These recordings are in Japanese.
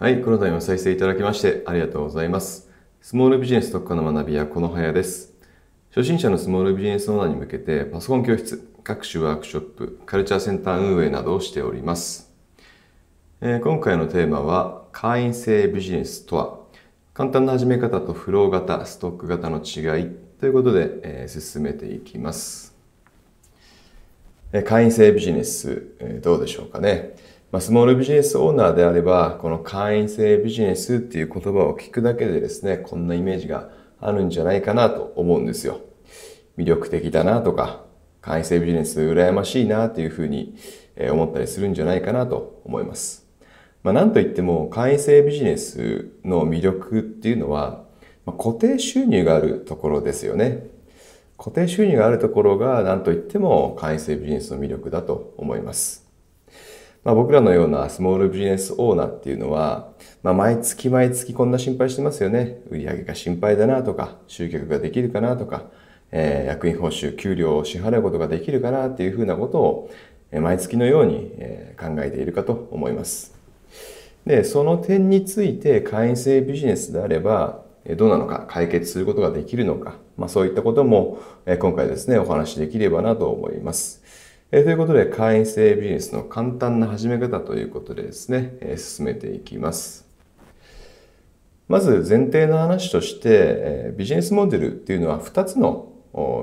はい、この度も再生いただきましてありがとうございます。スモールビジネス特化の学びはこの早です。初心者のスモールビジネスオーナーに向けてパソコン教室、各種ワークショップ、カルチャーセンター運営などをしております。えー、今回のテーマは会員制ビジネスとは簡単な始め方とフロー型、ストック型の違いということで、えー、進めていきます。会員制ビジネス、どうでしょうかね。まあ、スモールビジネスオーナーであれば、この会員制ビジネスっていう言葉を聞くだけでですね、こんなイメージがあるんじゃないかなと思うんですよ。魅力的だなとか、会員制ビジネス羨ましいなっていうふうに思ったりするんじゃないかなと思います。まあ、なんといっても会員制ビジネスの魅力っていうのは、ま、固定収入があるところですよね。固定収入があるところが何といっても会員制ビジネスの魅力だと思います。まあ、僕らのようなスモールビジネスオーナーっていうのは、まあ、毎月毎月こんな心配してますよね。売上が心配だなとか、集客ができるかなとか、えー、役員報酬、給料を支払うことができるかなっていうふうなことを、え毎月のように、え考えているかと思います。で、その点について会員制ビジネスであれば、どうなのか、解決することができるのか、まあそういったことも、今回ですね、お話しできればなと思います。えということで、会員制ビジネスの簡単な始め方ということでですね、え進めていきます。まず前提の話として、えビジネスモデルっていうのは2つの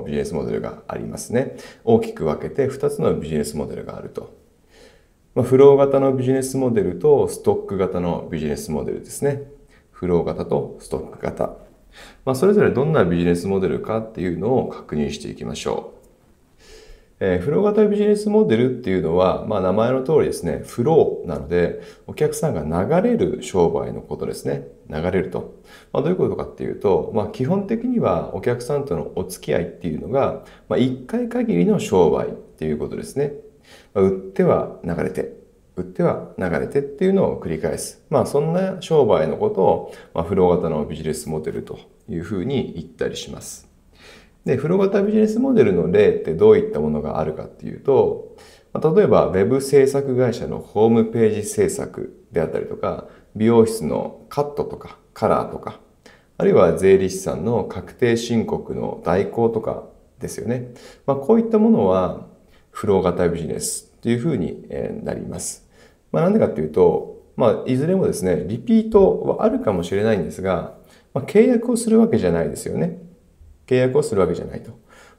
ビジネスモデルがありますね。大きく分けて2つのビジネスモデルがあると。ま、フロー型のビジネスモデルとストック型のビジネスモデルですね。フロー型とストック型。まあ、それぞれどんなビジネスモデルかっていうのを確認していきましょう。えー、フロー型ビジネスモデルっていうのは、まあ名前の通りですね、フローなので、お客さんが流れる商売のことですね。流れると。まあどういうことかっていうと、まあ基本的にはお客さんとのお付き合いっていうのが、まあ一回限りの商売っていうことですね。まあ、売っては流れて、売っては流れてっていうのを繰り返す。まあそんな商売のことを、まあ、フロー型のビジネスモデルというふうに言ったりします。で、フロー型ビジネスモデルの例ってどういったものがあるかっていうと、例えば Web 制作会社のホームページ制作であったりとか、美容室のカットとかカラーとか、あるいは税理士さんの確定申告の代行とかですよね。まあ、こういったものはフロー型ビジネスというふうになります。まあ、なんでかっていうと、まあ、いずれもですね、リピートはあるかもしれないんですが、まあ、契約をするわけじゃないですよね。契約をするわけじゃないと。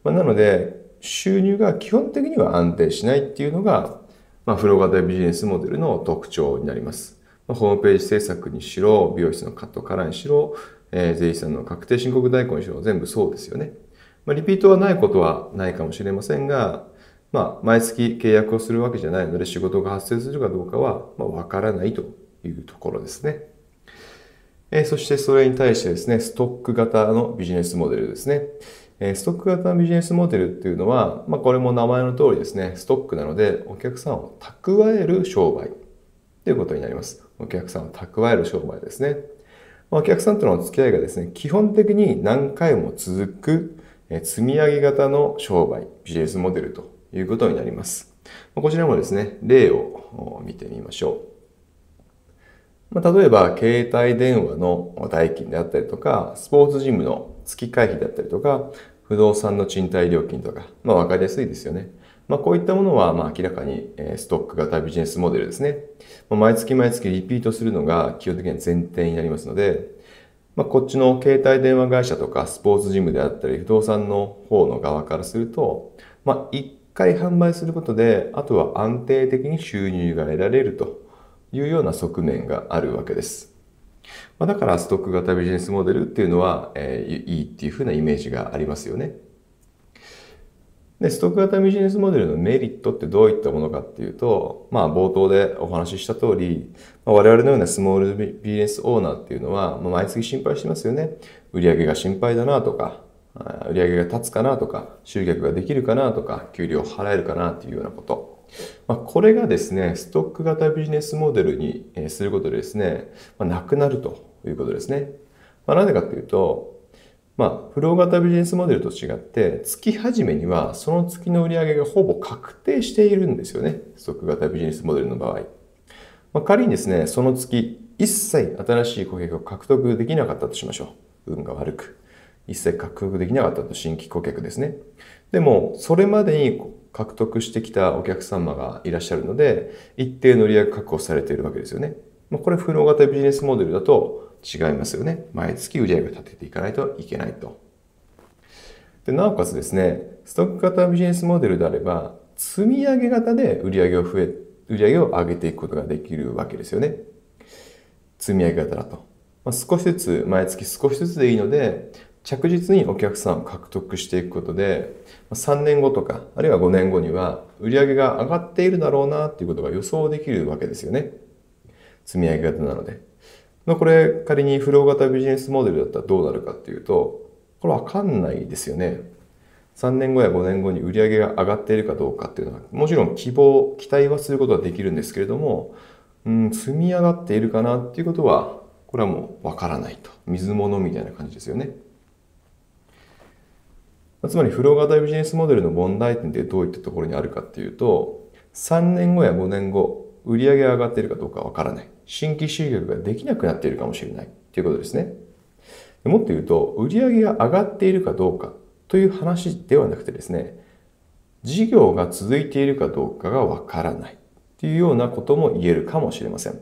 まあ、なので、収入が基本的には安定しないっていうのが、まあ、フロー型ビジネスモデルの特徴になります。まあ、ホームページ制作にしろ、美容室のカットカラーにしろ、えー、税理士さんの確定申告代行にしろ、全部そうですよね。まあ、リピートはないことはないかもしれませんが、まあ、毎月契約をするわけじゃないので、仕事が発生するかどうかは、まあ、わからないというところですね。えそしてそれに対してですね、ストック型のビジネスモデルですね。えストック型のビジネスモデルっていうのは、まあ、これも名前の通りですね、ストックなので、お客さんを蓄える商売ということになります。お客さんを蓄える商売ですね。お客さんとの付き合いがですね、基本的に何回も続く積み上げ型の商売、ビジネスモデルということになります。こちらもですね、例を見てみましょう。まあ、例えば、携帯電話の代金であったりとか、スポーツジムの月会費であったりとか、不動産の賃貸料金とか、まあ分かりやすいですよね。まあこういったものは、まあ明らかにストック型ビジネスモデルですね。毎月毎月リピートするのが基本的には前提になりますので、まあこっちの携帯電話会社とかスポーツジムであったり、不動産の方の側からすると、まあ一回販売することで、あとは安定的に収入が得られるというような側面があるわけです。まあ、だからストック型ビジネスモデルっていうのは、えー、いいっていうふうなイメージがありますよね。で、ストック型ビジネスモデルのメリットってどういったものかっていうと、まあ冒頭でお話しした通り、まあ、我々のようなスモールビジネスオーナーっていうのは、まあ、毎月心配してますよね。売上が心配だなとか、売上が立つかなとか、集客ができるかなとか、給料払えるかなっていうようなこと。まあ、これがですね、ストック型ビジネスモデルにすることでですね、まあ、なくなるということですね。まあ、なぜかというと、まあ、フロー型ビジネスモデルと違って、月始めにはその月の売り上げがほぼ確定しているんですよね。ストック型ビジネスモデルの場合。まあ、仮にですね、その月、一切新しい顧客を獲得できなかったとしましょう。運が悪く。一切獲得できなかったと新規顧客ですね。でも、それまでに獲得してきたお客様がいらっしゃるので、一定の利益確保されているわけですよね。まこれ、フロー型ビジネスモデルだと違いますよね。毎月売上を立てていかないといけないと。でなおかつですね、ストック型ビジネスモデルであれば、積み上げ型で売上を増え、売上を上げていくことができるわけですよね。積み上げ型だと。まあ、少しずつ、毎月少しずつでいいので、着実にお客さんを獲得していくことで、3年後とか、あるいは5年後には売り上げが上がっているだろうなっていうことが予想できるわけですよね。積み上げ型なので。これ仮にフロー型ビジネスモデルだったらどうなるかっていうと、これわかんないですよね。3年後や5年後に売り上げが上がっているかどうかっていうのは、もちろん希望、期待はすることはできるんですけれども、うん、積み上がっているかなっていうことは、これはもうわからないと。水物みたいな感じですよね。つまり、フロー型ビジネスモデルの問題点ってどういったところにあるかっていうと、3年後や5年後、売上が上がっているかどうかわからない。新規集客ができなくなっているかもしれないっていうことですね。もっと言うと、売上が上がっているかどうかという話ではなくてですね、事業が続いているかどうかがわからないっていうようなことも言えるかもしれません。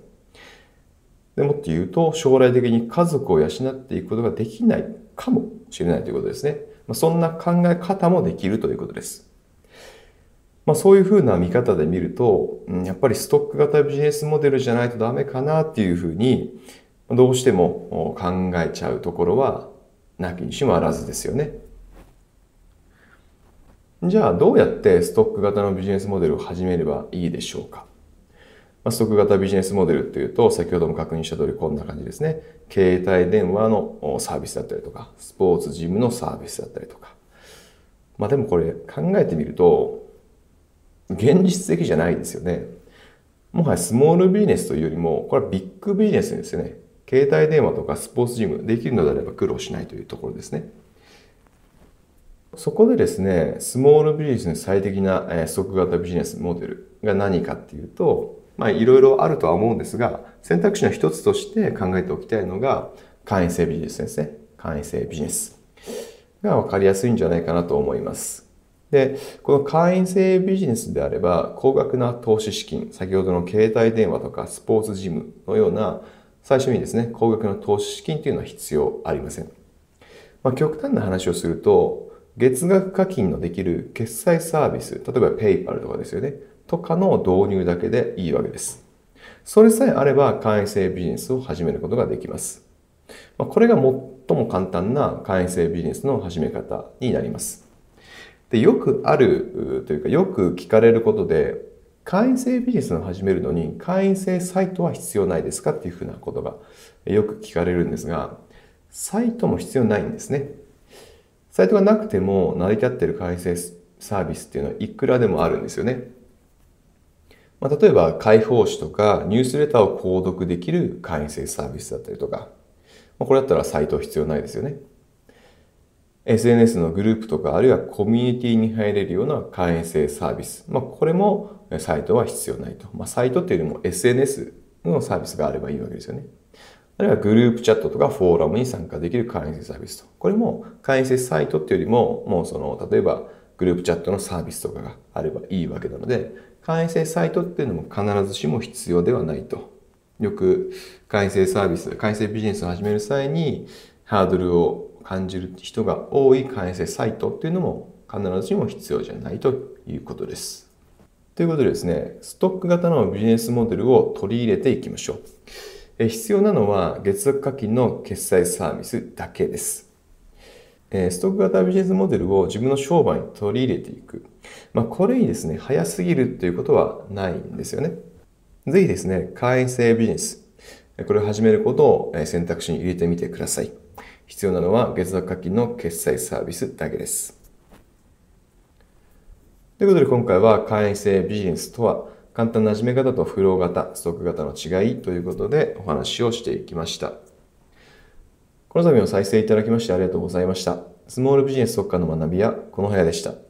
でもっと言うと、将来的に家族を養っていくことができないかもしれないということですね。そんな考え方もできるということです。まあ、そういうふうな見方で見ると、やっぱりストック型ビジネスモデルじゃないとダメかなっていうふうに、どうしても考えちゃうところは、なきにしもあらずですよね。じゃあ、どうやってストック型のビジネスモデルを始めればいいでしょうか？まあ、ストック型ビジネスモデルというと、先ほども確認した通りこんな感じですね。携帯電話のサービスだったりとか、スポーツジムのサービスだったりとか。まあでもこれ考えてみると、現実的じゃないですよね。もはやスモールビジネスというよりも、これはビッグビジネスですよね。携帯電話とかスポーツジムできるのであれば苦労しないというところですね。そこでですね、スモールビジネスに最適なストック型ビジネスモデルが何かっていうと、まあいろいろあるとは思うんですが、選択肢の一つとして考えておきたいのが、会員制ビジネスですね。会員制ビジネスが分かりやすいんじゃないかなと思います。で、この会員制ビジネスであれば、高額な投資資金、先ほどの携帯電話とかスポーツジムのような、最初にですね、高額な投資資金というのは必要ありません。まあ、極端な話をすると、月額課金のできる決済サービス、例えば PayPal とかですよね、とかの導入だけでいいわけです。それさえあれば会員制ビジネスを始めることができます。これが最も簡単な会員制ビジネスの始め方になります。で、よくあるというか、よく聞かれることで、会員制ビジネスを始めるのに会員制サイトは必要ないですかっていうふうなことがよく聞かれるんですが、サイトも必要ないんですね。サイトがなくても成り立っている会員制サービスっていうのはいくらでもあるんですよね。まあ、例えば、開放誌とかニュースレターを購読できる会員制サービスだったりとか、まあ、これだったらサイト必要ないですよね。SNS のグループとか、あるいはコミュニティに入れるような会員制サービス。まあ、これもサイトは必要ないと。まあ、サイトっていうよりも SNS のサービスがあればいいわけですよね。あるいはグループチャットとかフォーラムに参加できる会員制サービスと。これも会員制サイトっていうよりも、もうその、例えばグループチャットのサービスとかがあればいいわけなので、会員制サイトっていうのも必ずしも必要ではないと。よく会員制サービス、会員制ビジネスを始める際にハードルを感じる人が多い会員制サイトっていうのも必ずしも必要じゃないということです。ということでですね、ストック型のビジネスモデルを取り入れていきましょう。必要なのは月額課金の決済サービスだけです。ストック型ビジネスモデルを自分の商売に取り入れていく。まあ、これにですね、早すぎるということはないんですよね。ぜひですね、会員制ビジネス、これを始めることを選択肢に入れてみてください。必要なのは月額課金の決済サービスだけです。ということで今回は会員制ビジネスとは簡単な始め方とフロー型、ストック型の違いということでお話をしていきました。この度も再生いただきましてありがとうございました。スモールビジネス特化の学びはこの部屋でした。